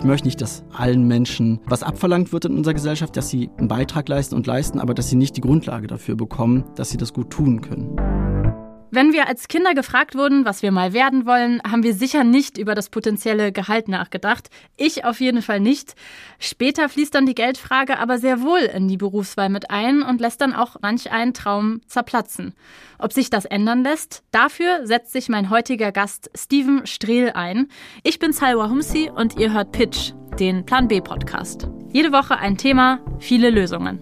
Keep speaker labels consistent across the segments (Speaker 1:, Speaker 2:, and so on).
Speaker 1: Ich möchte nicht, dass allen Menschen was abverlangt wird in unserer Gesellschaft, dass sie einen Beitrag leisten und leisten, aber dass sie nicht die Grundlage dafür bekommen, dass sie das gut tun können.
Speaker 2: Wenn wir als Kinder gefragt wurden, was wir mal werden wollen, haben wir sicher nicht über das potenzielle Gehalt nachgedacht. Ich auf jeden Fall nicht. Später fließt dann die Geldfrage aber sehr wohl in die Berufswahl mit ein und lässt dann auch manch einen Traum zerplatzen. Ob sich das ändern lässt, dafür setzt sich mein heutiger Gast Steven Strehl ein. Ich bin Salwa Humsi und ihr hört Pitch, den Plan B Podcast. Jede Woche ein Thema, viele Lösungen.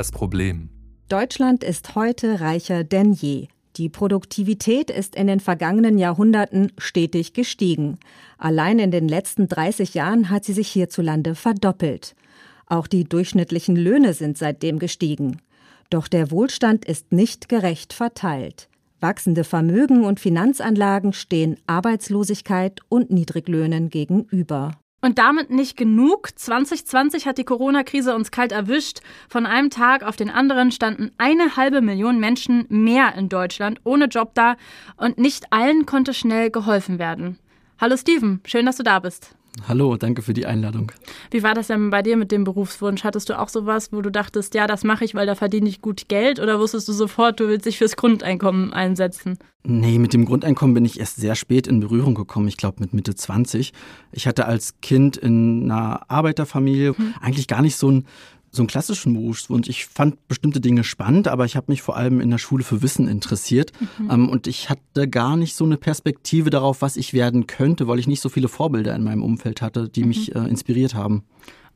Speaker 3: Das Problem.
Speaker 4: Deutschland ist heute reicher denn je. Die Produktivität ist in den vergangenen Jahrhunderten stetig gestiegen. Allein in den letzten 30 Jahren hat sie sich hierzulande verdoppelt. Auch die durchschnittlichen Löhne sind seitdem gestiegen. Doch der Wohlstand ist nicht gerecht verteilt. Wachsende Vermögen und Finanzanlagen stehen Arbeitslosigkeit und Niedriglöhnen gegenüber.
Speaker 2: Und damit nicht genug. 2020 hat die Corona-Krise uns kalt erwischt. Von einem Tag auf den anderen standen eine halbe Million Menschen mehr in Deutschland ohne Job da und nicht allen konnte schnell geholfen werden. Hallo Steven, schön, dass du da bist.
Speaker 1: Hallo, danke für die Einladung.
Speaker 2: Wie war das denn bei dir mit dem Berufswunsch? Hattest du auch sowas, wo du dachtest, ja, das mache ich, weil da verdiene ich gut Geld? Oder wusstest du sofort, du willst dich fürs Grundeinkommen einsetzen?
Speaker 1: Nee, mit dem Grundeinkommen bin ich erst sehr spät in Berührung gekommen. Ich glaube mit Mitte 20. Ich hatte als Kind in einer Arbeiterfamilie hm. eigentlich gar nicht so ein so einen klassischen Berufswunsch. Ich fand bestimmte Dinge spannend, aber ich habe mich vor allem in der Schule für Wissen interessiert. Mhm. Ähm, und ich hatte gar nicht so eine Perspektive darauf, was ich werden könnte, weil ich nicht so viele Vorbilder in meinem Umfeld hatte, die mhm. mich äh, inspiriert haben.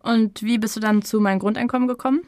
Speaker 2: Und wie bist du dann zu meinem Grundeinkommen gekommen?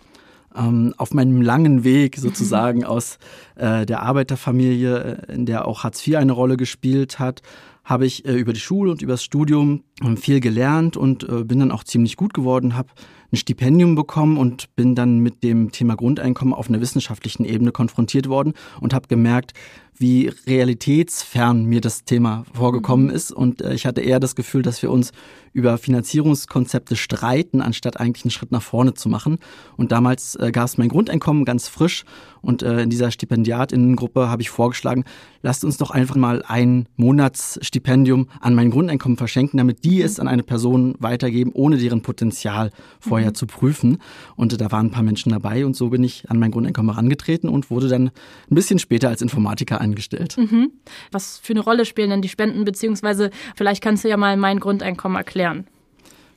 Speaker 1: Ähm, auf meinem langen Weg sozusagen aus äh, der Arbeiterfamilie, äh, in der auch Hartz IV eine Rolle gespielt hat, habe ich äh, über die Schule und über das Studium ähm, viel gelernt und äh, bin dann auch ziemlich gut geworden, habe ein Stipendium bekommen und bin dann mit dem Thema Grundeinkommen auf einer wissenschaftlichen Ebene konfrontiert worden und habe gemerkt, wie realitätsfern mir das Thema vorgekommen mhm. ist. Und äh, ich hatte eher das Gefühl, dass wir uns über Finanzierungskonzepte streiten, anstatt eigentlich einen Schritt nach vorne zu machen. Und damals äh, gab es mein Grundeinkommen ganz frisch. Und äh, in dieser Stipendiatinnengruppe habe ich vorgeschlagen, lasst uns doch einfach mal ein Monatsstipendium an mein Grundeinkommen verschenken, damit die mhm. es an eine Person weitergeben, ohne deren Potenzial vorher mhm. zu prüfen. Und da waren ein paar Menschen dabei und so bin ich an mein Grundeinkommen herangetreten und wurde dann ein bisschen später als Informatiker angestellt.
Speaker 2: Mhm. Was für eine Rolle spielen denn die Spenden, beziehungsweise vielleicht kannst du ja mal mein Grundeinkommen erklären.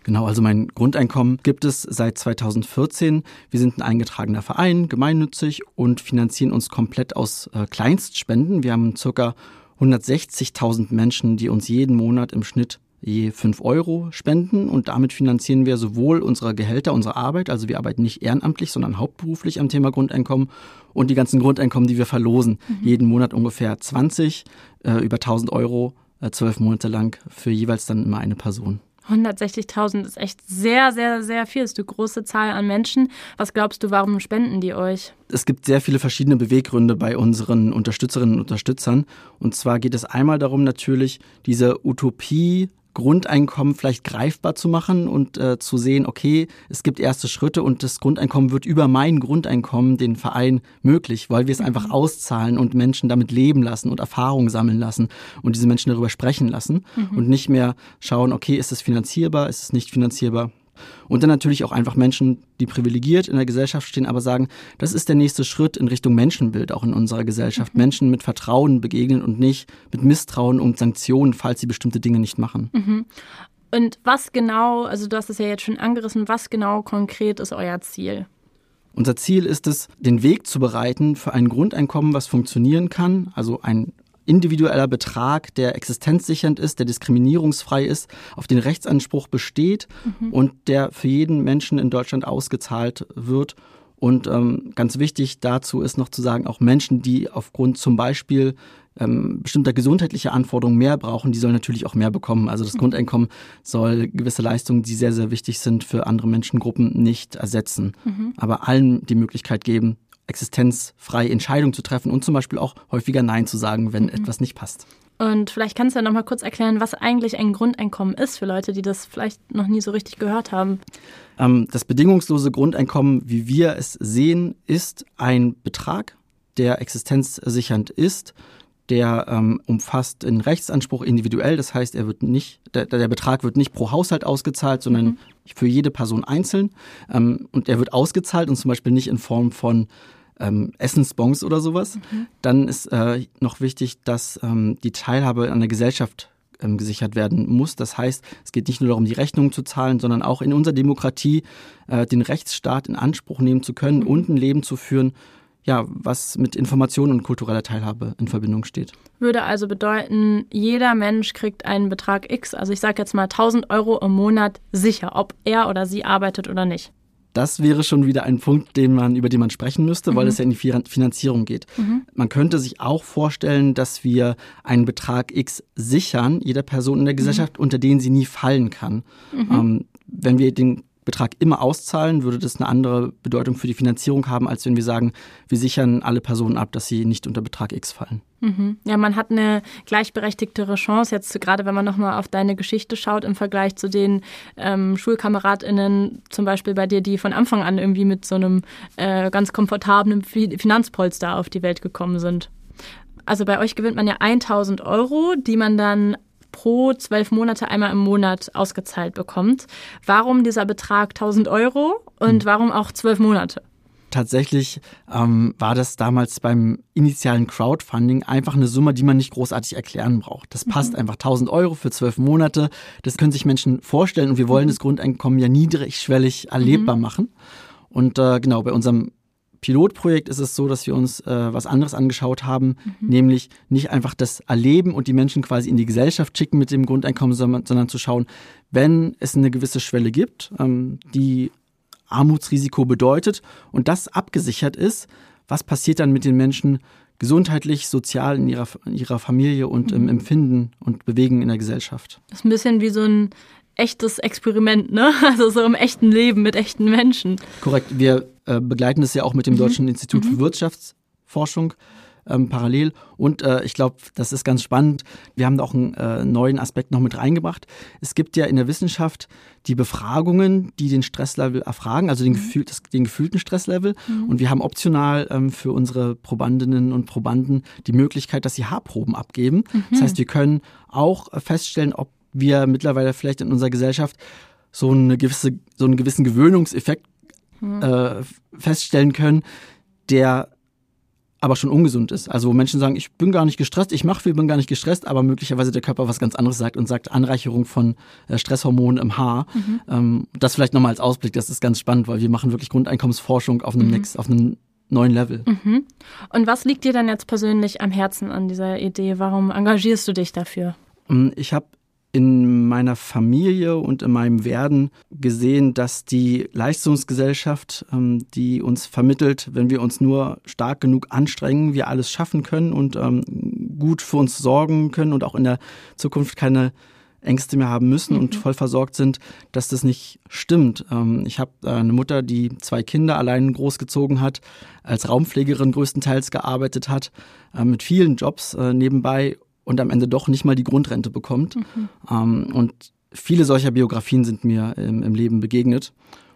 Speaker 1: Genau, also mein Grundeinkommen gibt es seit 2014. Wir sind ein eingetragener Verein, gemeinnützig und finanzieren uns komplett aus äh, Kleinstspenden. Wir haben circa 160.000 Menschen, die uns jeden Monat im Schnitt je 5 Euro spenden und damit finanzieren wir sowohl unsere Gehälter, unsere Arbeit, also wir arbeiten nicht ehrenamtlich, sondern hauptberuflich am Thema Grundeinkommen und die ganzen Grundeinkommen, die wir verlosen. Mhm. Jeden Monat ungefähr 20, äh, über 1000 Euro, äh, zwölf Monate lang für jeweils dann immer eine Person.
Speaker 2: 160.000 ist echt sehr, sehr, sehr viel. Das ist eine große Zahl an Menschen. Was glaubst du, warum spenden die euch?
Speaker 1: Es gibt sehr viele verschiedene Beweggründe bei unseren Unterstützerinnen und Unterstützern. Und zwar geht es einmal darum, natürlich diese Utopie Grundeinkommen vielleicht greifbar zu machen und äh, zu sehen, okay, es gibt erste Schritte und das Grundeinkommen wird über mein Grundeinkommen, den Verein, möglich, weil wir es einfach mhm. auszahlen und Menschen damit leben lassen und Erfahrungen sammeln lassen und diese Menschen darüber sprechen lassen mhm. und nicht mehr schauen, okay, ist es finanzierbar, ist es nicht finanzierbar. Und dann natürlich auch einfach Menschen, die privilegiert in der Gesellschaft stehen, aber sagen, das ist der nächste Schritt in Richtung Menschenbild auch in unserer Gesellschaft. Mhm. Menschen mit Vertrauen begegnen und nicht mit Misstrauen und Sanktionen, falls sie bestimmte Dinge nicht machen.
Speaker 2: Mhm. Und was genau, also du hast es ja jetzt schon angerissen, was genau konkret ist euer Ziel?
Speaker 1: Unser Ziel ist es, den Weg zu bereiten für ein Grundeinkommen, was funktionieren kann, also ein individueller Betrag, der existenzsichernd ist, der diskriminierungsfrei ist, auf den Rechtsanspruch besteht mhm. und der für jeden Menschen in Deutschland ausgezahlt wird. Und ähm, ganz wichtig dazu ist noch zu sagen, auch Menschen, die aufgrund zum Beispiel ähm, bestimmter gesundheitlicher Anforderungen mehr brauchen, die sollen natürlich auch mehr bekommen. Also das mhm. Grundeinkommen soll gewisse Leistungen, die sehr, sehr wichtig sind für andere Menschengruppen, nicht ersetzen, mhm. aber allen die Möglichkeit geben, existenzfrei Entscheidungen zu treffen und zum Beispiel auch häufiger Nein zu sagen, wenn mhm. etwas nicht passt.
Speaker 2: Und vielleicht kannst du ja noch mal kurz erklären, was eigentlich ein Grundeinkommen ist für Leute, die das vielleicht noch nie so richtig gehört haben.
Speaker 1: Ähm, das bedingungslose Grundeinkommen, wie wir es sehen, ist ein Betrag, der existenzsichernd ist, der ähm, umfasst den Rechtsanspruch individuell. Das heißt, er wird nicht, der, der Betrag wird nicht pro Haushalt ausgezahlt, sondern mhm. für jede Person einzeln. Ähm, und er wird ausgezahlt und zum Beispiel nicht in Form von ähm, Essensbons oder sowas. Mhm. Dann ist äh, noch wichtig, dass ähm, die Teilhabe an der Gesellschaft ähm, gesichert werden muss. Das heißt, es geht nicht nur darum, die Rechnungen zu zahlen, sondern auch in unserer Demokratie äh, den Rechtsstaat in Anspruch nehmen zu können mhm. und ein Leben zu führen, ja, was mit Information und kultureller Teilhabe in Verbindung steht.
Speaker 2: Würde also bedeuten, jeder Mensch kriegt einen Betrag X, also ich sage jetzt mal 1000 Euro im Monat sicher, ob er oder sie arbeitet oder nicht.
Speaker 1: Das wäre schon wieder ein Punkt, den man, über den man sprechen müsste, mhm. weil es ja in die Finanzierung geht. Mhm. Man könnte sich auch vorstellen, dass wir einen Betrag X sichern, jeder Person in der mhm. Gesellschaft, unter den sie nie fallen kann. Mhm. Ähm, wenn wir den Betrag immer auszahlen, würde das eine andere Bedeutung für die Finanzierung haben, als wenn wir sagen, wir sichern alle Personen ab, dass sie nicht unter Betrag X fallen.
Speaker 2: Mhm. Ja, man hat eine gleichberechtigtere Chance, jetzt gerade wenn man nochmal auf deine Geschichte schaut, im Vergleich zu den ähm, SchulkameradInnen, zum Beispiel bei dir, die von Anfang an irgendwie mit so einem äh, ganz komfortablen Finanzpolster auf die Welt gekommen sind. Also bei euch gewinnt man ja 1000 Euro, die man dann pro zwölf Monate einmal im Monat ausgezahlt bekommt. Warum dieser Betrag 1000 Euro und hm. warum auch zwölf Monate?
Speaker 1: Tatsächlich ähm, war das damals beim initialen Crowdfunding einfach eine Summe, die man nicht großartig erklären braucht. Das passt mhm. einfach 1000 Euro für zwölf Monate. Das können sich Menschen vorstellen und wir wollen mhm. das Grundeinkommen ja niedrigschwellig erlebbar mhm. machen. Und äh, genau, bei unserem Pilotprojekt ist es so, dass wir uns äh, was anderes angeschaut haben, mhm. nämlich nicht einfach das Erleben und die Menschen quasi in die Gesellschaft schicken mit dem Grundeinkommen, sondern, sondern zu schauen, wenn es eine gewisse Schwelle gibt, ähm, die Armutsrisiko bedeutet und das abgesichert ist, was passiert dann mit den Menschen gesundheitlich, sozial in ihrer, in ihrer Familie und im mhm. Empfinden und Bewegen in der Gesellschaft.
Speaker 2: Das ist ein bisschen wie so ein echtes Experiment, ne? Also so im echten Leben mit echten Menschen.
Speaker 1: Korrekt. Wir äh, begleiten das ja auch mit dem mhm. Deutschen Institut mhm. für Wirtschaftsforschung ähm, parallel. Und äh, ich glaube, das ist ganz spannend. Wir haben da auch einen äh, neuen Aspekt noch mit reingebracht. Es gibt ja in der Wissenschaft die Befragungen, die den Stresslevel erfragen, also den, mhm. gefühl, das, den gefühlten Stresslevel. Mhm. Und wir haben optional ähm, für unsere Probandinnen und Probanden die Möglichkeit, dass sie Haarproben abgeben. Mhm. Das heißt, wir können auch feststellen, ob wir mittlerweile vielleicht in unserer Gesellschaft so, eine gewisse, so einen gewissen Gewöhnungseffekt mhm. äh, feststellen können, der aber schon ungesund ist. Also wo Menschen sagen, ich bin gar nicht gestresst, ich mache viel, bin gar nicht gestresst, aber möglicherweise der Körper was ganz anderes sagt und sagt Anreicherung von äh, Stresshormonen im Haar. Mhm. Ähm, das vielleicht nochmal als Ausblick, das ist ganz spannend, weil wir machen wirklich Grundeinkommensforschung auf einem, mhm. next, auf einem neuen Level.
Speaker 2: Mhm. Und was liegt dir dann jetzt persönlich am Herzen an dieser Idee? Warum engagierst du dich dafür?
Speaker 1: Ähm, ich habe in meiner Familie und in meinem Werden gesehen, dass die Leistungsgesellschaft, ähm, die uns vermittelt, wenn wir uns nur stark genug anstrengen, wir alles schaffen können und ähm, gut für uns sorgen können und auch in der Zukunft keine Ängste mehr haben müssen mhm. und voll versorgt sind, dass das nicht stimmt. Ähm, ich habe äh, eine Mutter, die zwei Kinder allein großgezogen hat, als Raumpflegerin größtenteils gearbeitet hat, äh, mit vielen Jobs äh, nebenbei und am Ende doch nicht mal die Grundrente bekommt. Mhm. Ähm, und viele solcher Biografien sind mir im, im Leben begegnet.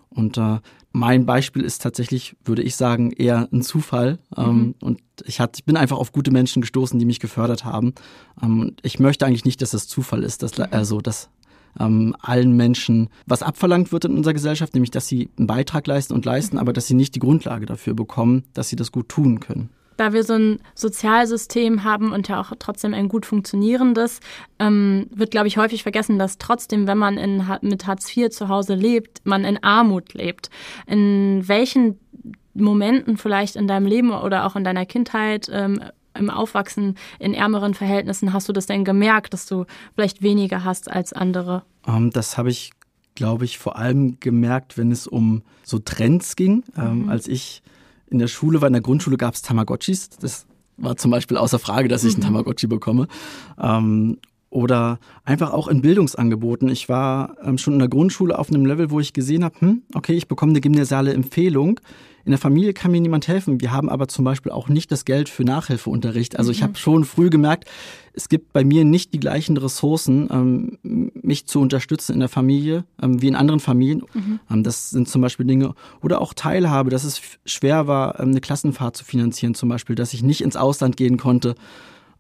Speaker 1: Und äh, mein Beispiel ist tatsächlich, würde ich sagen, eher ein Zufall. Ähm, mhm. Und ich, hat, ich bin einfach auf gute Menschen gestoßen, die mich gefördert haben. Ähm, ich möchte eigentlich nicht, dass das Zufall ist, dass, also, dass ähm, allen Menschen was abverlangt wird in unserer Gesellschaft, nämlich dass sie einen Beitrag leisten und leisten, mhm. aber dass sie nicht die Grundlage dafür bekommen, dass sie das gut tun können
Speaker 2: da wir so ein Sozialsystem haben und ja auch trotzdem ein gut funktionierendes, ähm, wird, glaube ich, häufig vergessen, dass trotzdem, wenn man in, mit Hartz IV zu Hause lebt, man in Armut lebt. In welchen Momenten vielleicht in deinem Leben oder auch in deiner Kindheit ähm, im Aufwachsen in ärmeren Verhältnissen hast du das denn gemerkt, dass du vielleicht weniger hast als andere?
Speaker 1: Um, ähm, das habe ich, glaube ich, vor allem gemerkt, wenn es um so Trends ging. Ähm, mhm. als ich in der Schule war, in der Grundschule gab es Tamagotchis. Das war zum Beispiel außer Frage, dass ich einen mhm. Tamagotchi bekomme. Ähm, oder einfach auch in Bildungsangeboten. Ich war ähm, schon in der Grundschule auf einem Level, wo ich gesehen habe, hm, okay, ich bekomme eine gymnasiale Empfehlung. In der Familie kann mir niemand helfen. Wir haben aber zum Beispiel auch nicht das Geld für Nachhilfeunterricht. Also mhm. ich habe schon früh gemerkt, es gibt bei mir nicht die gleichen Ressourcen, ähm, mich zu unterstützen in der Familie ähm, wie in anderen Familien. Mhm. Ähm, das sind zum Beispiel Dinge oder auch Teilhabe, dass es schwer war, ähm, eine Klassenfahrt zu finanzieren, zum Beispiel, dass ich nicht ins Ausland gehen konnte.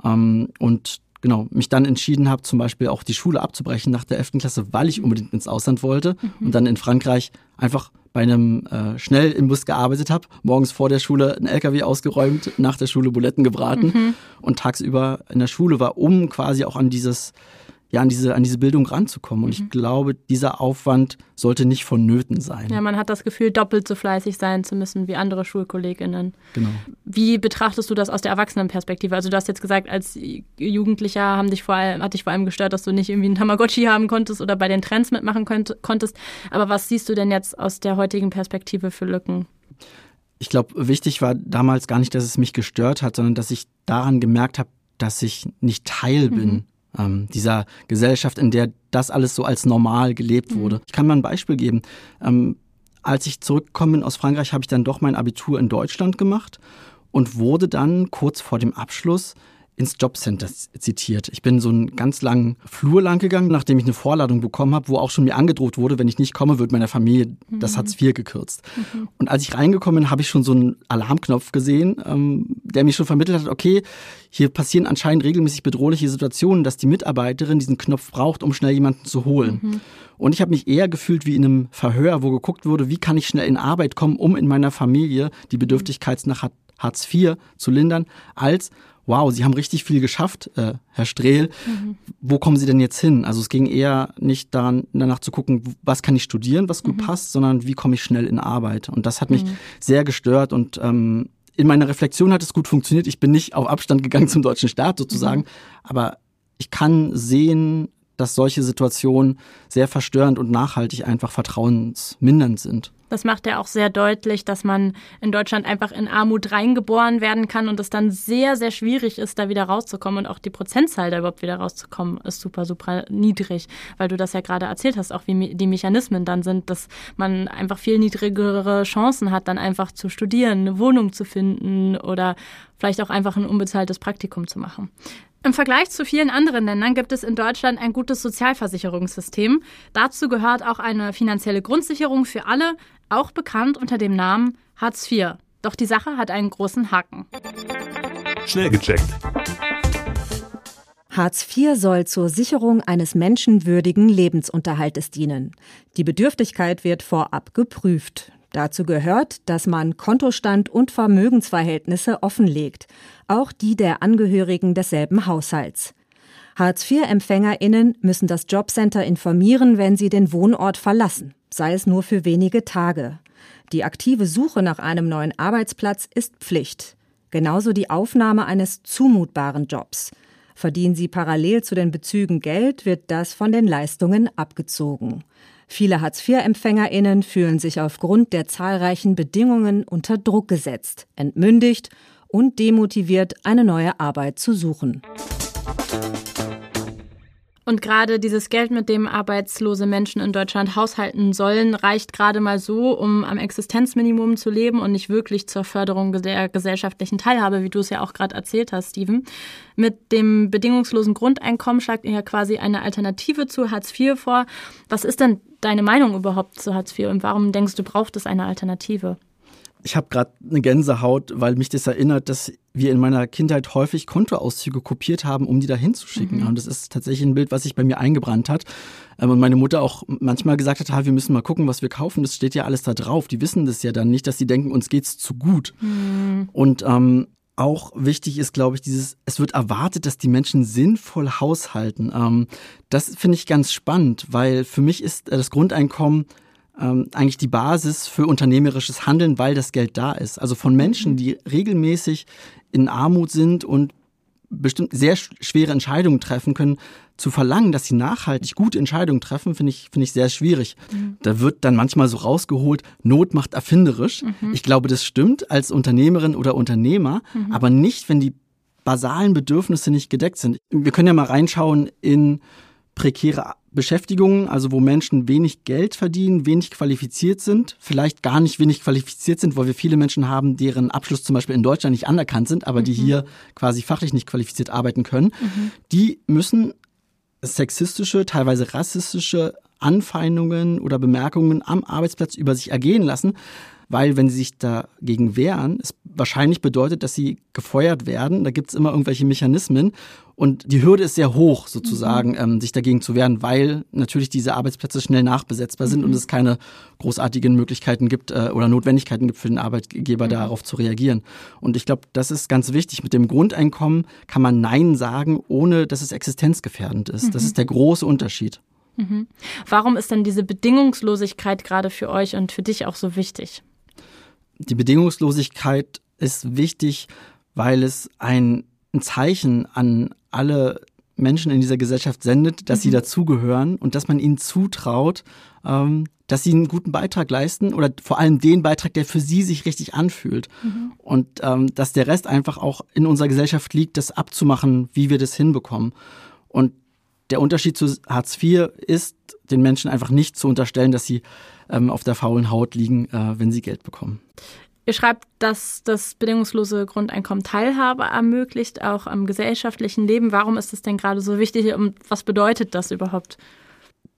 Speaker 1: Ähm, und genau, mich dann entschieden habe, zum Beispiel auch die Schule abzubrechen nach der 11. Klasse, weil ich unbedingt ins Ausland wollte mhm. und dann in Frankreich einfach bei einem äh, schnell im Bus gearbeitet habe, morgens vor der Schule ein LKW ausgeräumt, nach der Schule Buletten gebraten mhm. und tagsüber in der Schule war, um quasi auch an dieses ja, an diese, an diese Bildung ranzukommen. Und mhm. ich glaube, dieser Aufwand sollte nicht vonnöten sein.
Speaker 2: Ja, man hat das Gefühl, doppelt so fleißig sein zu müssen wie andere SchulkollegInnen.
Speaker 1: Genau.
Speaker 2: Wie betrachtest du das aus der Erwachsenenperspektive? Also du hast jetzt gesagt, als Jugendlicher haben dich vor allem, hat dich vor allem gestört, dass du nicht irgendwie einen Tamagotchi haben konntest oder bei den Trends mitmachen konntest. Aber was siehst du denn jetzt aus der heutigen Perspektive für Lücken?
Speaker 1: Ich glaube, wichtig war damals gar nicht, dass es mich gestört hat, sondern dass ich daran gemerkt habe, dass ich nicht Teil bin mhm ähm, dieser Gesellschaft, in der das alles so als normal gelebt mhm. wurde. Ich kann mal ein Beispiel geben. Ähm, als ich zurückgekommen bin aus Frankreich, habe ich dann doch mein Abitur in Deutschland gemacht und wurde dann kurz vor dem Abschluss ins Jobcenter zitiert. Ich bin so einen ganz langen Flur lang gegangen, nachdem ich eine Vorladung bekommen habe, wo auch schon mir angedroht wurde, wenn ich nicht komme, wird meiner Familie das mhm. Hartz IV gekürzt. Mhm. Und als ich reingekommen bin, habe ich schon so einen Alarmknopf gesehen, ähm, der mir schon vermittelt hat, okay, hier passieren anscheinend regelmäßig bedrohliche Situationen, dass die Mitarbeiterin diesen Knopf braucht, um schnell jemanden zu holen. Mhm. Und ich habe mich eher gefühlt wie in einem Verhör, wo geguckt wurde, wie kann ich schnell in Arbeit kommen, um in meiner Familie die Bedürftigkeit nach Hartz IV zu lindern, als wow, Sie haben richtig viel geschafft, äh, Herr Strehl. Mhm. Wo kommen Sie denn jetzt hin? Also es ging eher nicht daran, danach zu gucken, was kann ich studieren, was gut mhm. passt, sondern wie komme ich schnell in Arbeit. Und das hat mich mhm. sehr gestört und ähm, in meiner Reflexion hat es gut funktioniert. Ich bin nicht auf Abstand gegangen zum deutschen Staat sozusagen, mhm. aber ich kann sehen, dass solche Situationen sehr verstörend und nachhaltig einfach vertrauensmindernd sind.
Speaker 2: Das macht ja auch sehr deutlich, dass man in Deutschland einfach in Armut reingeboren werden kann und es dann sehr, sehr schwierig ist, da wieder rauszukommen. Und auch die Prozentzahl, da überhaupt wieder rauszukommen, ist super, super niedrig, weil du das ja gerade erzählt hast, auch wie die Mechanismen dann sind, dass man einfach viel niedrigere Chancen hat, dann einfach zu studieren, eine Wohnung zu finden oder vielleicht auch einfach ein unbezahltes Praktikum zu machen. Im Vergleich zu vielen anderen Ländern gibt es in Deutschland ein gutes Sozialversicherungssystem. Dazu gehört auch eine finanzielle Grundsicherung für alle, auch bekannt unter dem Namen Hartz IV. Doch die Sache hat einen großen Haken.
Speaker 3: Schnell gecheckt.
Speaker 4: Hartz IV soll zur Sicherung eines menschenwürdigen Lebensunterhaltes dienen. Die Bedürftigkeit wird vorab geprüft. Dazu gehört, dass man Kontostand und Vermögensverhältnisse offenlegt, auch die der Angehörigen desselben Haushalts. Hartz-IV-EmpfängerInnen müssen das Jobcenter informieren, wenn sie den Wohnort verlassen, sei es nur für wenige Tage. Die aktive Suche nach einem neuen Arbeitsplatz ist Pflicht. Genauso die Aufnahme eines zumutbaren Jobs. Verdienen sie parallel zu den Bezügen Geld, wird das von den Leistungen abgezogen. Viele Hartz-IV-EmpfängerInnen fühlen sich aufgrund der zahlreichen Bedingungen unter Druck gesetzt, entmündigt und demotiviert, eine neue Arbeit zu suchen.
Speaker 2: Und gerade dieses Geld, mit dem arbeitslose Menschen in Deutschland haushalten sollen, reicht gerade mal so, um am Existenzminimum zu leben und nicht wirklich zur Förderung der gesellschaftlichen Teilhabe, wie du es ja auch gerade erzählt hast, Steven. Mit dem bedingungslosen Grundeinkommen schlagt ihr ja quasi eine Alternative zu Hartz IV vor. Was ist denn deine Meinung überhaupt zu Hartz IV und warum denkst du, braucht es eine Alternative?
Speaker 1: Ich habe gerade eine Gänsehaut, weil mich das erinnert, dass wir in meiner Kindheit häufig Kontoauszüge kopiert haben, um die da hinzuschicken. Mhm. Und das ist tatsächlich ein Bild, was sich bei mir eingebrannt hat. Ähm, und meine Mutter auch manchmal gesagt hat, wir müssen mal gucken, was wir kaufen. Das steht ja alles da drauf. Die wissen das ja dann nicht, dass sie denken, uns geht's zu gut. Mhm. Und ähm, auch wichtig ist, glaube ich, dieses, es wird erwartet, dass die Menschen sinnvoll haushalten. Ähm, das finde ich ganz spannend, weil für mich ist das Grundeinkommen ähm, eigentlich die Basis für unternehmerisches Handeln, weil das Geld da ist. Also von Menschen, mhm. die regelmäßig in Armut sind und bestimmt sehr schwere Entscheidungen treffen können, zu verlangen, dass sie nachhaltig gute Entscheidungen treffen, finde ich, finde ich sehr schwierig. Mhm. Da wird dann manchmal so rausgeholt, Not macht erfinderisch. Mhm. Ich glaube, das stimmt als Unternehmerin oder Unternehmer, mhm. aber nicht, wenn die basalen Bedürfnisse nicht gedeckt sind. Wir können ja mal reinschauen in prekäre Beschäftigungen, also wo Menschen wenig Geld verdienen, wenig qualifiziert sind, vielleicht gar nicht wenig qualifiziert sind, weil wir viele Menschen haben, deren Abschluss zum Beispiel in Deutschland nicht anerkannt sind, aber mhm. die hier quasi fachlich nicht qualifiziert arbeiten können. Mhm. Die müssen sexistische, teilweise rassistische Anfeindungen oder Bemerkungen am Arbeitsplatz über sich ergehen lassen, weil wenn sie sich dagegen wehren, es wahrscheinlich bedeutet, dass sie gefeuert werden. Da gibt es immer irgendwelche Mechanismen und die Hürde ist sehr hoch sozusagen, mhm. ähm, sich dagegen zu wehren, weil natürlich diese Arbeitsplätze schnell nachbesetzbar sind mhm. und es keine großartigen Möglichkeiten gibt äh, oder Notwendigkeiten gibt für den Arbeitgeber mhm. darauf zu reagieren. Und ich glaube, das ist ganz wichtig. Mit dem Grundeinkommen kann man Nein sagen, ohne dass es existenzgefährdend ist. Das mhm. ist der große Unterschied.
Speaker 2: Mhm. Warum ist denn diese Bedingungslosigkeit gerade für euch und für dich auch so wichtig?
Speaker 1: Die Bedingungslosigkeit ist wichtig, weil es ein, Zeichen an alle Menschen in dieser Gesellschaft sendet, dass mhm. sie dazugehören und dass man ihnen zutraut, ähm, dass sie einen guten Beitrag leisten oder vor allem den Beitrag, der für sie sich richtig anfühlt. Mhm. Und ähm, dass der Rest einfach auch in unserer Gesellschaft liegt, das abzumachen, wie wir das hinbekommen. Und der Unterschied zu Hartz IV ist, den Menschen einfach nicht zu unterstellen, dass sie ähm, auf der faulen Haut liegen, äh, wenn sie Geld bekommen.
Speaker 2: Ihr schreibt, dass das bedingungslose Grundeinkommen Teilhabe ermöglicht, auch am gesellschaftlichen Leben. Warum ist das denn gerade so wichtig und was bedeutet das überhaupt?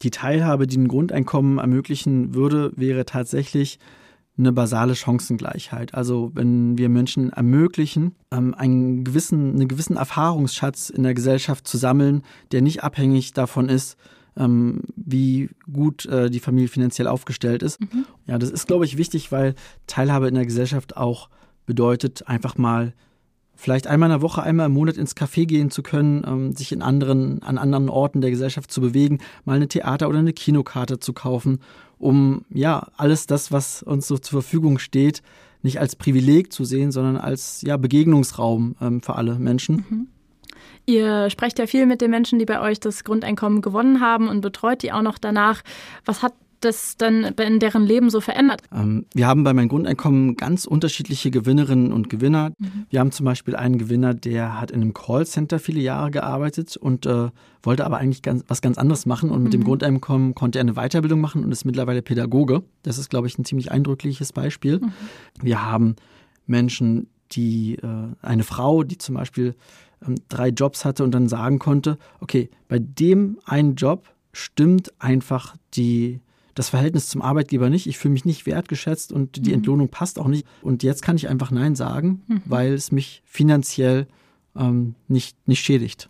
Speaker 1: Die Teilhabe, die ein Grundeinkommen ermöglichen würde, wäre tatsächlich eine basale Chancengleichheit. Also wenn wir Menschen ermöglichen, ähm, einen gewissen, einen gewissen Erfahrungsschatz in der Gesellschaft zu sammeln, der nicht abhängig davon ist, ähm, wie gut äh, die Familie finanziell aufgestellt ist. Mhm. Ja, das ist, glaube ich, wichtig, weil Teilhabe in der Gesellschaft auch bedeutet, einfach mal vielleicht einmal in der Woche, einmal im Monat ins Café gehen zu können, ähm, sich in anderen, an anderen Orten der Gesellschaft zu bewegen, mal eine Theater- oder eine Kinokarte zu kaufen, um ja alles das, was uns so zur Verfügung steht, nicht als Privileg zu sehen, sondern als ja Begegnungsraum ähm, für alle Menschen. Mhm.
Speaker 2: Ihr sprecht ja viel mit den Menschen, die bei euch das Grundeinkommen gewonnen haben und betreut die auch noch danach. Was hat das dann in deren Leben so verändert?
Speaker 1: Ähm, wir haben bei meinem Grundeinkommen ganz unterschiedliche Gewinnerinnen und Gewinner. Mhm. Wir haben zum Beispiel einen Gewinner, der hat in einem Callcenter viele Jahre gearbeitet und äh, wollte aber eigentlich ganz, was ganz anderes machen. Und mit mhm. dem Grundeinkommen konnte er eine Weiterbildung machen und ist mittlerweile Pädagoge. Das ist, glaube ich, ein ziemlich eindrückliches Beispiel. Mhm. Wir haben Menschen, die äh, eine Frau, die zum Beispiel drei Jobs hatte und dann sagen konnte, okay, bei dem einen Job stimmt einfach die, das Verhältnis zum Arbeitgeber nicht. Ich fühle mich nicht wertgeschätzt und die mhm. Entlohnung passt auch nicht. Und jetzt kann ich einfach Nein sagen, mhm. weil es mich finanziell ähm, nicht, nicht schädigt.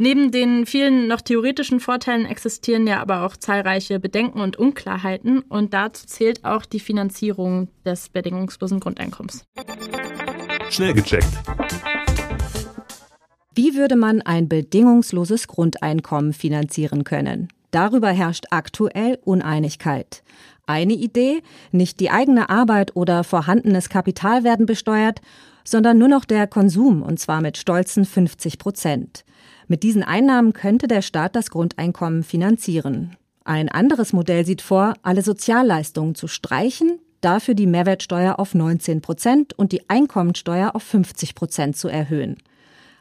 Speaker 2: Neben den vielen noch theoretischen Vorteilen existieren ja aber auch zahlreiche Bedenken und Unklarheiten und dazu zählt auch die Finanzierung des bedingungslosen Grundeinkommens.
Speaker 3: Schnell gecheckt.
Speaker 4: Wie würde man ein bedingungsloses Grundeinkommen finanzieren können? Darüber herrscht aktuell Uneinigkeit. Eine Idee, nicht die eigene Arbeit oder vorhandenes Kapital werden besteuert, sondern nur noch der Konsum, und zwar mit stolzen 50 Prozent. Mit diesen Einnahmen könnte der Staat das Grundeinkommen finanzieren. Ein anderes Modell sieht vor, alle Sozialleistungen zu streichen, dafür die Mehrwertsteuer auf 19 Prozent und die Einkommensteuer auf 50 Prozent zu erhöhen.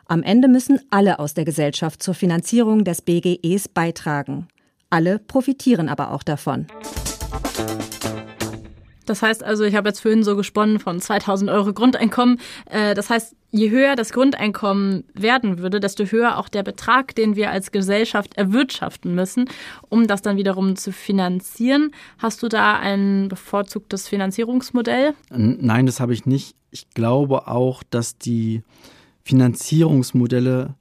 Speaker 4: Am Ende müssen alle aus der Gesellschaft zur Finanzierung des BGEs beitragen. Alle profitieren aber auch davon.
Speaker 2: Das heißt also, ich habe jetzt vorhin so gesponnen von 2000 Euro Grundeinkommen. Äh, das heißt, je höher das Grundeinkommen werden würde, desto höher auch der Betrag, den wir als Gesellschaft erwirtschaften müssen, um das dann wiederum zu finanzieren. Hast du da ein bevorzugtes Finanzierungsmodell?
Speaker 1: Nein, das habe ich nicht. Ich glaube auch, dass die Finanzierungsmodelle,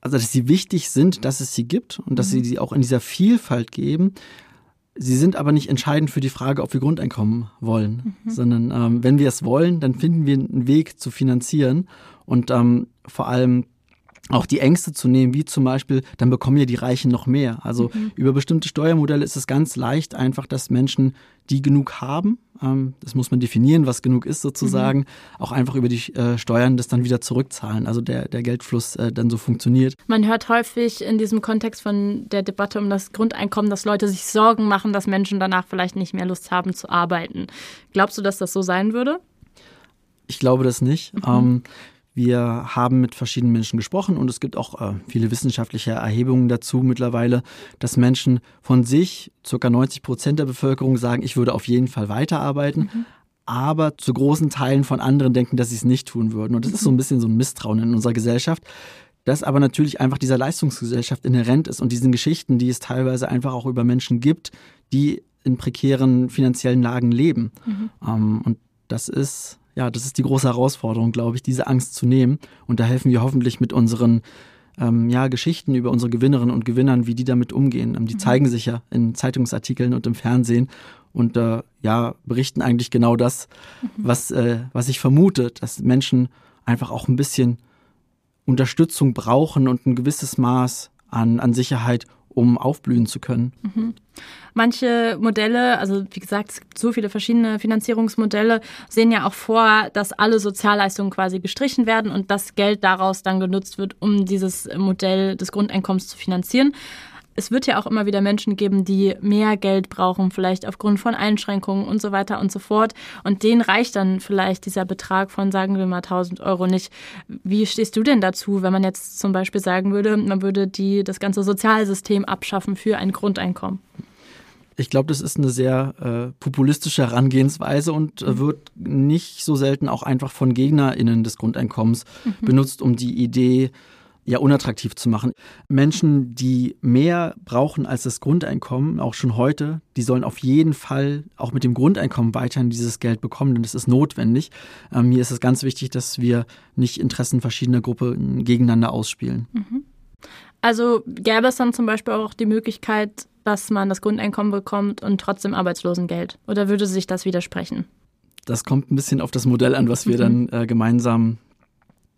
Speaker 1: also dass sie wichtig sind, dass es sie gibt und dass mhm. sie sie auch in dieser Vielfalt geben. Sie sind aber nicht entscheidend für die Frage, ob wir Grundeinkommen wollen, mhm. sondern ähm, wenn wir es wollen, dann finden wir einen Weg zu finanzieren und ähm, vor allem auch die Ängste zu nehmen, wie zum Beispiel, dann bekommen ja die Reichen noch mehr. Also mhm. über bestimmte Steuermodelle ist es ganz leicht einfach, dass Menschen, die genug haben, ähm, das muss man definieren, was genug ist sozusagen, mhm. auch einfach über die äh, Steuern das dann wieder zurückzahlen. Also der, der Geldfluss äh, dann so funktioniert.
Speaker 2: Man hört häufig in diesem Kontext von der Debatte um das Grundeinkommen, dass Leute sich Sorgen machen, dass Menschen danach vielleicht nicht mehr Lust haben zu arbeiten. Glaubst du, dass das so sein würde?
Speaker 1: Ich glaube das nicht. Mhm. Ähm, Wir haben mit verschiedenen Menschen gesprochen und es gibt auch äh, viele wissenschaftliche Erhebungen dazu mittlerweile, dass Menschen von sich, circa 90 Prozent der Bevölkerung sagen, ich würde auf jeden Fall weiterarbeiten. Mhm. Aber zu großen Teilen von anderen denken, dass sie es nicht tun würden. Und das ist so ein bisschen so ein Misstrauen in unserer Gesellschaft, das aber natürlich einfach dieser Leistungsgesellschaft inhärent ist und diesen Geschichten, die es teilweise einfach auch über Menschen gibt, die in prekären finanziellen Lagen leben. Mhm. Ähm, und das ist ja, das ist die große Herausforderung, glaube ich, diese Angst zu nehmen. Und da helfen wir hoffentlich mit unseren ähm, ja, Geschichten über unsere Gewinnerinnen und Gewinnern, wie die damit umgehen. Ähm, die mhm. zeigen sich ja in Zeitungsartikeln und im Fernsehen und äh, ja, berichten eigentlich genau das, mhm. was, äh, was ich vermute, dass Menschen einfach auch ein bisschen Unterstützung brauchen und ein gewisses Maß an, an Sicherheit, um aufblühen zu können.
Speaker 2: Mhm. Manche Modelle, also wie gesagt, es gibt so viele verschiedene Finanzierungsmodelle, sehen ja auch vor, dass alle Sozialleistungen quasi gestrichen werden und das Geld daraus dann genutzt wird, um dieses Modell des Grundeinkommens zu finanzieren es wird ja auch immer wieder Menschen geben, die mehr Geld brauchen, vielleicht aufgrund von Einschränkungen und so weiter und so fort. Und denen reicht dann vielleicht dieser Betrag von, sagen wir mal, 1000 Euro nicht. Wie stehst du denn dazu, wenn man jetzt zum Beispiel sagen würde, man würde die, das ganze Sozialsystem abschaffen für ein Grundeinkommen?
Speaker 1: Ich glaube, das ist eine sehr äh, populistische Herangehensweise und äh, wird nicht so selten auch einfach von GegnerInnen des Grundeinkommens mhm. benutzt, um die Idee ja unattraktiv zu machen. Menschen, die mehr brauchen als das Grundeinkommen, auch schon heute, die sollen auf jeden Fall auch mit dem Grundeinkommen weiterhin dieses Geld bekommen, denn das ist notwendig. Ähm, mir ist es ganz wichtig, dass wir nicht Interessen verschiedener Gruppen gegeneinander ausspielen. Mhm.
Speaker 2: Also gäbe es dann zum Beispiel auch die Möglichkeit, dass man das Grundeinkommen bekommt und trotzdem Arbeitslosengeld? Oder würde sich das widersprechen?
Speaker 1: Das kommt ein bisschen auf das Modell an, was wir mhm. dann äh, gemeinsam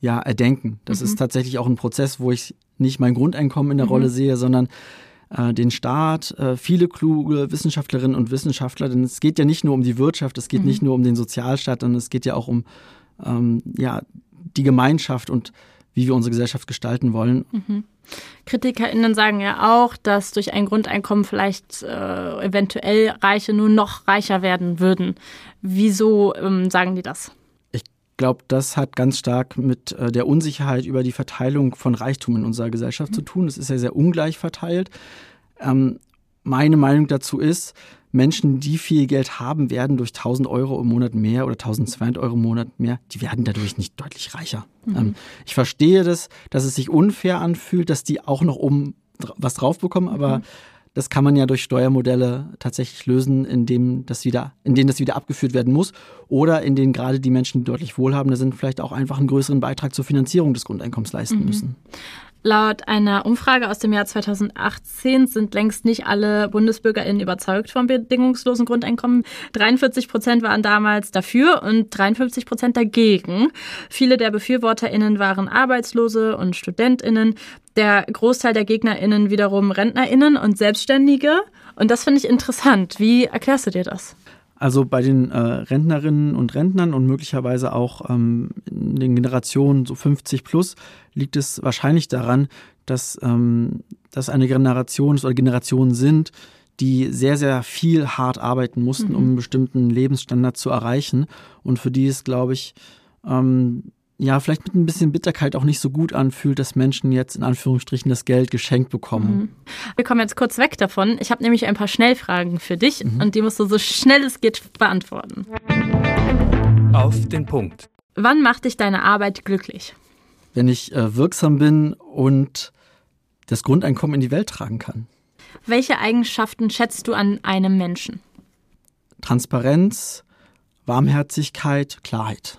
Speaker 1: ja, erdenken. Das mhm. ist tatsächlich auch ein Prozess, wo ich nicht mein Grundeinkommen in der mhm. Rolle sehe, sondern äh, den Staat, äh, viele kluge Wissenschaftlerinnen und Wissenschaftler, denn es geht ja nicht nur um die Wirtschaft, es geht mhm. nicht nur um den Sozialstaat, sondern es geht ja auch um ähm, ja, die Gemeinschaft und wie wir unsere Gesellschaft gestalten wollen.
Speaker 2: Mhm. KritikerInnen sagen ja auch, dass durch ein Grundeinkommen vielleicht äh, eventuell Reiche nur noch reicher werden würden. Wieso ähm, sagen die das?
Speaker 1: Glaube, das hat ganz stark mit äh, der Unsicherheit über die Verteilung von Reichtum in unserer Gesellschaft mhm. zu tun. Es ist ja sehr ungleich verteilt. Ähm, meine Meinung dazu ist, Menschen, die viel Geld haben, werden durch 1000 Euro im Monat mehr oder 1200 Euro im Monat mehr, die werden dadurch nicht deutlich reicher. Mhm. Ähm, ich verstehe das, dass es sich unfair anfühlt, dass die auch noch oben was drauf bekommen, aber mhm. Das kann man ja durch Steuermodelle tatsächlich lösen, indem das wieder, in denen das wieder abgeführt werden muss oder in denen gerade die Menschen, die deutlich wohlhabender sind, vielleicht auch einfach einen größeren Beitrag zur Finanzierung des Grundeinkommens leisten mhm. müssen.
Speaker 2: Laut einer Umfrage aus dem Jahr 2018 sind längst nicht alle BundesbürgerInnen überzeugt vom bedingungslosen Grundeinkommen. 43 Prozent waren damals dafür und 53 Prozent dagegen. Viele der BefürworterInnen waren Arbeitslose und StudentInnen. Der Großteil der GegnerInnen wiederum RentnerInnen und Selbstständige. Und das finde ich interessant. Wie erklärst du dir das?
Speaker 1: Also bei den äh, Rentnerinnen und Rentnern und möglicherweise auch ähm, in den Generationen so 50 plus liegt es wahrscheinlich daran, dass ähm, das eine Generation oder Generationen sind, die sehr, sehr viel hart arbeiten mussten, mhm. um einen bestimmten Lebensstandard zu erreichen. Und für die ist, glaube ich, ähm, ja, vielleicht mit ein bisschen Bitterkeit auch nicht so gut anfühlt, dass Menschen jetzt in Anführungsstrichen das Geld geschenkt bekommen. Mhm.
Speaker 2: Wir kommen jetzt kurz weg davon. Ich habe nämlich ein paar Schnellfragen für dich mhm. und die musst du so schnell es geht beantworten.
Speaker 3: Auf den Punkt.
Speaker 2: Wann macht dich deine Arbeit glücklich?
Speaker 1: Wenn ich äh, wirksam bin und das Grundeinkommen in die Welt tragen kann.
Speaker 2: Welche Eigenschaften schätzt du an einem Menschen?
Speaker 1: Transparenz, Warmherzigkeit, Klarheit.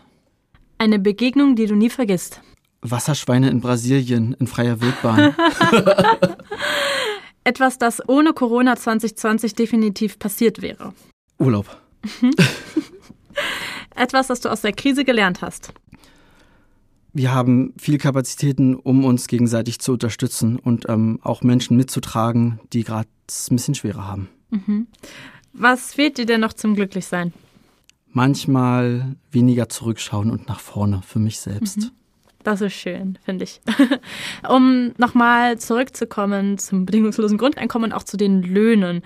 Speaker 2: Eine Begegnung, die du nie vergisst.
Speaker 1: Wasserschweine in Brasilien in freier Wildbahn.
Speaker 2: Etwas, das ohne Corona 2020 definitiv passiert wäre.
Speaker 1: Urlaub.
Speaker 2: Etwas, das du aus der Krise gelernt hast.
Speaker 1: Wir haben viele Kapazitäten, um uns gegenseitig zu unterstützen und ähm, auch Menschen mitzutragen, die gerade es ein bisschen schwerer haben. Mhm.
Speaker 2: Was fehlt dir denn noch zum Glücklichsein?
Speaker 1: Manchmal weniger zurückschauen und nach vorne für mich selbst. Mhm.
Speaker 2: Das ist schön, finde ich. um nochmal zurückzukommen zum bedingungslosen Grundeinkommen und auch zu den Löhnen.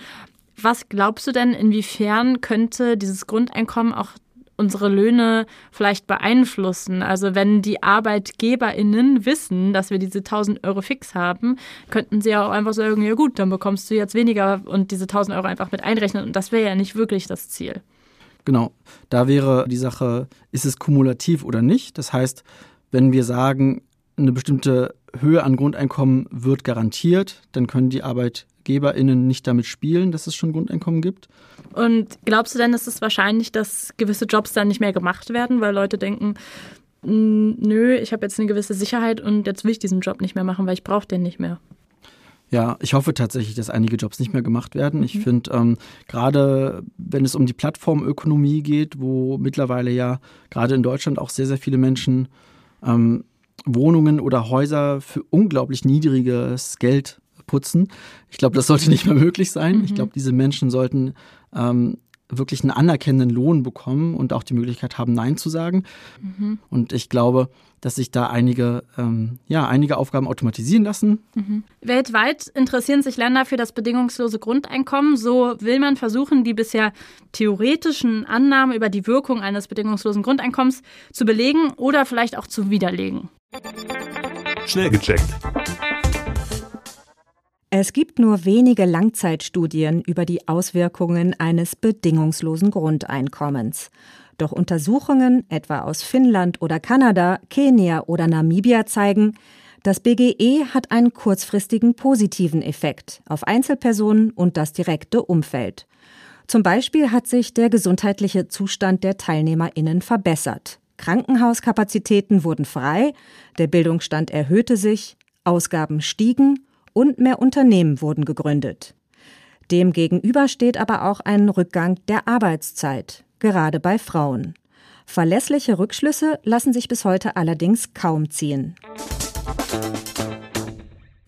Speaker 2: Was glaubst du denn, inwiefern könnte dieses Grundeinkommen auch unsere Löhne vielleicht beeinflussen. Also wenn die ArbeitgeberInnen wissen, dass wir diese 1000 Euro fix haben, könnten sie ja auch einfach sagen, ja gut, dann bekommst du jetzt weniger und diese 1000 Euro einfach mit einrechnen. Und das wäre ja nicht wirklich das Ziel.
Speaker 1: Genau, da wäre die Sache, ist es kumulativ oder nicht? Das heißt, wenn wir sagen, eine bestimmte Höhe an Grundeinkommen wird garantiert, dann können die ArbeitgeberInnen nicht damit spielen, dass es schon Grundeinkommen gibt.
Speaker 2: Und glaubst du denn, ist es wahrscheinlich, dass gewisse Jobs dann nicht mehr gemacht werden, weil Leute denken, nö, ich habe jetzt eine gewisse Sicherheit und jetzt will ich diesen Job nicht mehr machen, weil ich brauche den nicht mehr?
Speaker 1: Ja, ich hoffe tatsächlich, dass einige Jobs nicht mehr gemacht werden. Mhm. Ich finde, ähm, gerade wenn es um die Plattformökonomie geht, wo mittlerweile ja gerade in Deutschland auch sehr, sehr viele Menschen ähm, Wohnungen oder Häuser für unglaublich niedriges Geld putzen. Ich glaube, das sollte nicht mehr möglich sein. Mhm. Ich glaube, diese Menschen sollten ähm, wirklich einen anerkennenden Lohn bekommen und auch die Möglichkeit haben, Nein zu sagen. Mhm. Und ich glaube, dass sich da einige, ähm, ja, einige Aufgaben automatisieren lassen.
Speaker 2: Mhm. Weltweit interessieren sich Länder für das bedingungslose Grundeinkommen. So will man versuchen, die bisher theoretischen Annahmen über die Wirkung eines bedingungslosen Grundeinkommens zu belegen oder vielleicht auch zu widerlegen.
Speaker 3: Schnell gecheckt.
Speaker 4: Es gibt nur wenige Langzeitstudien über die Auswirkungen eines bedingungslosen Grundeinkommens. Doch Untersuchungen, etwa aus Finnland oder Kanada, Kenia oder Namibia, zeigen, das BGE hat einen kurzfristigen positiven Effekt auf Einzelpersonen und das direkte Umfeld. Zum Beispiel hat sich der gesundheitliche Zustand der TeilnehmerInnen verbessert. Krankenhauskapazitäten wurden frei, der Bildungsstand erhöhte sich, Ausgaben stiegen und mehr Unternehmen wurden gegründet. Demgegenüber steht aber auch ein Rückgang der Arbeitszeit, gerade bei Frauen. Verlässliche Rückschlüsse lassen sich bis heute allerdings kaum ziehen.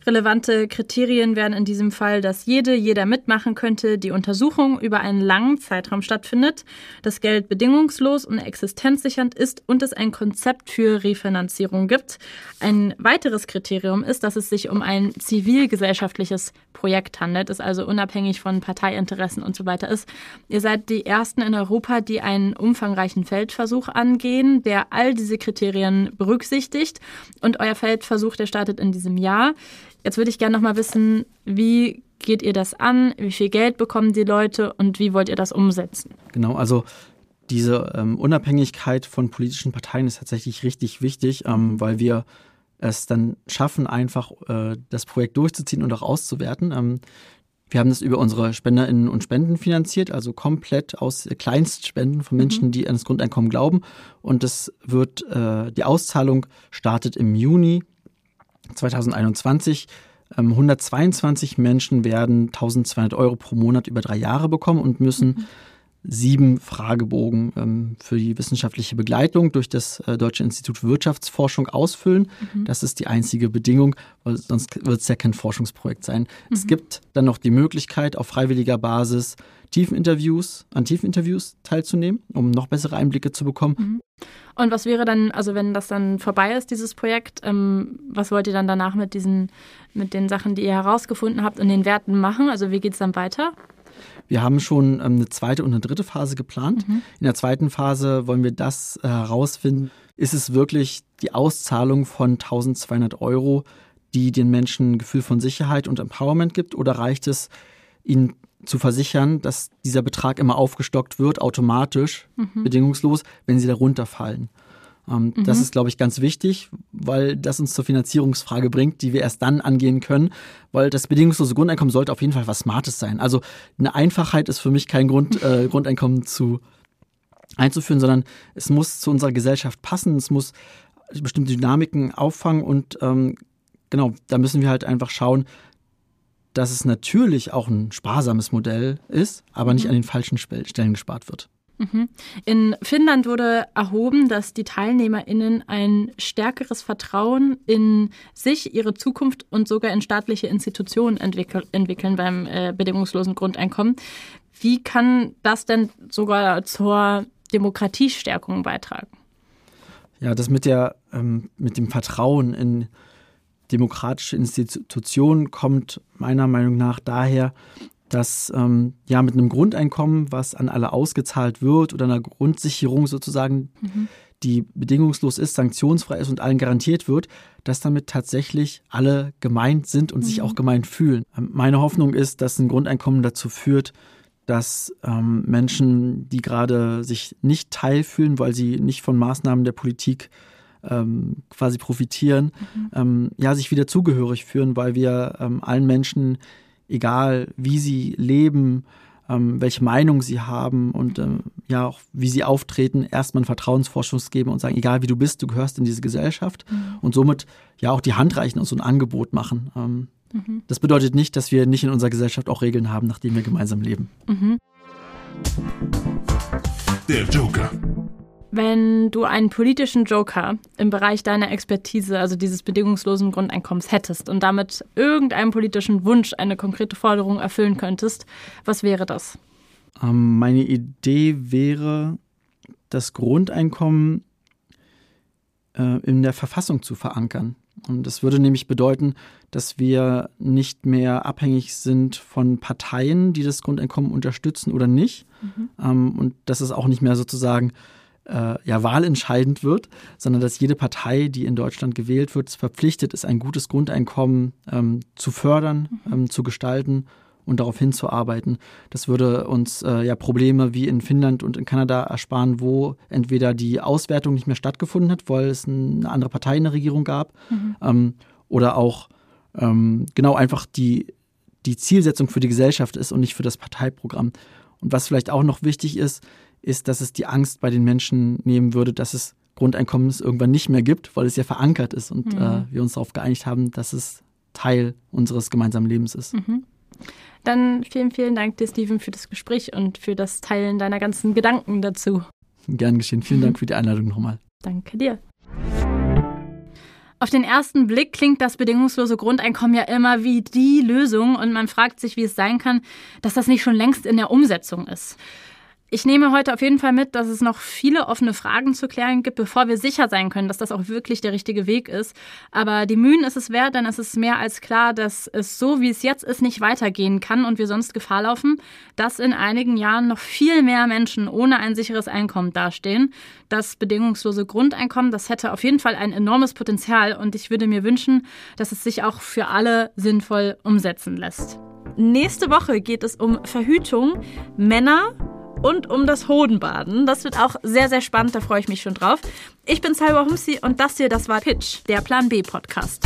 Speaker 2: Relevante Kriterien wären in diesem Fall, dass jede, jeder mitmachen könnte, die Untersuchung über einen langen Zeitraum stattfindet, das Geld bedingungslos und existenzsichernd ist und es ein Konzept für Refinanzierung gibt. Ein weiteres Kriterium ist, dass es sich um ein zivilgesellschaftliches Projekt handelt, es also unabhängig von Parteiinteressen und so weiter ist. Ihr seid die Ersten in Europa, die einen umfangreichen Feldversuch angehen, der all diese Kriterien berücksichtigt. Und euer Feldversuch, der startet in diesem Jahr. Jetzt würde ich gerne noch mal wissen, wie geht ihr das an? Wie viel Geld bekommen die Leute und wie wollt ihr das umsetzen?
Speaker 1: Genau, also diese ähm, Unabhängigkeit von politischen Parteien ist tatsächlich richtig wichtig, ähm, mhm. weil wir es dann schaffen, einfach äh, das Projekt durchzuziehen und auch auszuwerten. Ähm, wir haben das über unsere SpenderInnen und Spenden finanziert, also komplett aus Kleinstspenden von Menschen, mhm. die an das Grundeinkommen glauben. Und das wird, äh, die Auszahlung startet im Juni 2021 122 ähm, Menschen werden 1200 Euro pro Monat über drei Jahre bekommen und müssen mhm. sieben Fragebogen ähm, für die wissenschaftliche Begleitung durch das äh, Deutsche Institut für Wirtschaftsforschung ausfüllen. Mhm. Das ist die einzige Bedingung, weil sonst wird es ja kein Forschungsprojekt sein. Mhm. Es gibt dann noch die Möglichkeit, auf freiwilliger Basis Tiefeninterviews, an Tiefeninterviews teilzunehmen, um noch bessere Einblicke zu bekommen. Mhm.
Speaker 2: Und was wäre dann, also wenn das dann vorbei ist, dieses Projekt, ähm, was wollt ihr dann danach mit diesen, mit den Sachen, die ihr herausgefunden habt und den Werten machen? Also wie geht es dann weiter?
Speaker 1: Wir haben schon ähm, eine zweite und eine dritte Phase geplant. Mhm. In der zweiten Phase wollen wir das äh, herausfinden. Ist es wirklich die Auszahlung von 1200 Euro, die den Menschen ein Gefühl von Sicherheit und Empowerment gibt? Oder reicht es, ihnen zu versichern, dass dieser Betrag immer aufgestockt wird, automatisch, mhm. bedingungslos, wenn sie darunter fallen. Ähm, mhm. Das ist, glaube ich, ganz wichtig, weil das uns zur Finanzierungsfrage bringt, die wir erst dann angehen können, weil das bedingungslose Grundeinkommen sollte auf jeden Fall was Smartes sein. Also eine Einfachheit ist für mich kein Grund, äh, Grundeinkommen zu einzuführen, sondern es muss zu unserer Gesellschaft passen, es muss bestimmte Dynamiken auffangen und ähm, genau, da müssen wir halt einfach schauen, dass es natürlich auch ein sparsames Modell ist, aber nicht mhm. an den falschen Stellen gespart wird.
Speaker 2: Mhm. In Finnland wurde erhoben, dass die TeilnehmerInnen ein stärkeres Vertrauen in sich, ihre Zukunft und sogar in staatliche Institutionen entwickeln, entwickeln beim äh, bedingungslosen Grundeinkommen. Wie kann das denn sogar zur Demokratiestärkung beitragen?
Speaker 1: Ja, das mit, der, ähm, mit dem Vertrauen in demokratische Institutionen kommt meiner Meinung nach daher, dass ähm, ja mit einem Grundeinkommen, was an alle ausgezahlt wird oder einer Grundsicherung sozusagen, mhm. die bedingungslos ist, sanktionsfrei ist und allen garantiert wird, dass damit tatsächlich alle gemeint sind und mhm. sich auch gemeint fühlen. Ähm, meine Hoffnung ist, dass ein Grundeinkommen dazu führt, dass ähm, Menschen, die gerade sich nicht teilfühlen, weil sie nicht von Maßnahmen der Politik ähm, quasi profitieren, mhm. ähm, ja, sich wieder zugehörig fühlen, weil wir ähm, allen Menschen, egal wie sie leben, ähm, welche Meinung sie haben und ähm, ja auch wie sie auftreten, erstmal einen Vertrauensvorschuss geben und sagen, egal wie du bist, du gehörst in diese Gesellschaft mhm. und somit ja auch die Hand reichen und so ein Angebot machen. Ähm, Mhm. Das bedeutet nicht, dass wir nicht in unserer Gesellschaft auch Regeln haben, nach denen wir gemeinsam leben. Mhm.
Speaker 3: Der Joker.
Speaker 2: Wenn du einen politischen Joker im Bereich deiner Expertise, also dieses bedingungslosen Grundeinkommens hättest und damit irgendeinem politischen Wunsch eine konkrete Forderung erfüllen könntest, was wäre das?
Speaker 1: Ähm, meine Idee wäre, das Grundeinkommen äh, in der Verfassung zu verankern. Und das würde nämlich bedeuten, dass wir nicht mehr abhängig sind von Parteien, die das Grundeinkommen unterstützen oder nicht. Mhm. Ähm, und dass es auch nicht mehr sozusagen äh, ja, wahlentscheidend wird, sondern dass jede Partei, die in Deutschland gewählt wird, verpflichtet ist, ein gutes Grundeinkommen ähm, zu fördern, mhm. ähm, zu gestalten und darauf hinzuarbeiten. Das würde uns äh, ja Probleme wie in Finnland und in Kanada ersparen, wo entweder die Auswertung nicht mehr stattgefunden hat, weil es eine andere Partei in der Regierung gab, mhm. ähm, oder auch ähm, genau einfach die, die Zielsetzung für die Gesellschaft ist und nicht für das Parteiprogramm. Und was vielleicht auch noch wichtig ist, ist, dass es die Angst bei den Menschen nehmen würde, dass es Grundeinkommen irgendwann nicht mehr gibt, weil es ja verankert ist und mhm. äh, wir uns darauf geeinigt haben, dass es Teil unseres gemeinsamen Lebens ist. Mhm.
Speaker 2: Dann vielen, vielen Dank dir, Steven, für das Gespräch und für das Teilen deiner ganzen Gedanken dazu.
Speaker 1: Gern geschehen. Vielen Dank für die Einladung nochmal.
Speaker 2: Danke dir. Auf den ersten Blick klingt das bedingungslose Grundeinkommen ja immer wie die Lösung und man fragt sich, wie es sein kann, dass das nicht schon längst in der Umsetzung ist. Ich nehme heute auf jeden Fall mit, dass es noch viele offene Fragen zu klären gibt, bevor wir sicher sein können, dass das auch wirklich der richtige Weg ist. Aber die Mühen ist es wert, denn es ist mehr als klar, dass es so, wie es jetzt ist, nicht weitergehen kann und wir sonst Gefahr laufen, dass in einigen Jahren noch viel mehr Menschen ohne ein sicheres Einkommen dastehen. Das bedingungslose Grundeinkommen, das hätte auf jeden Fall ein enormes Potenzial und ich würde mir wünschen, dass es sich auch für alle sinnvoll umsetzen lässt. Nächste Woche geht es um Verhütung, Männer, und um das Hodenbaden. Das wird auch sehr, sehr spannend, da freue ich mich schon drauf. Ich bin Salwa Humsi und das hier, das war Pitch, der Plan B Podcast.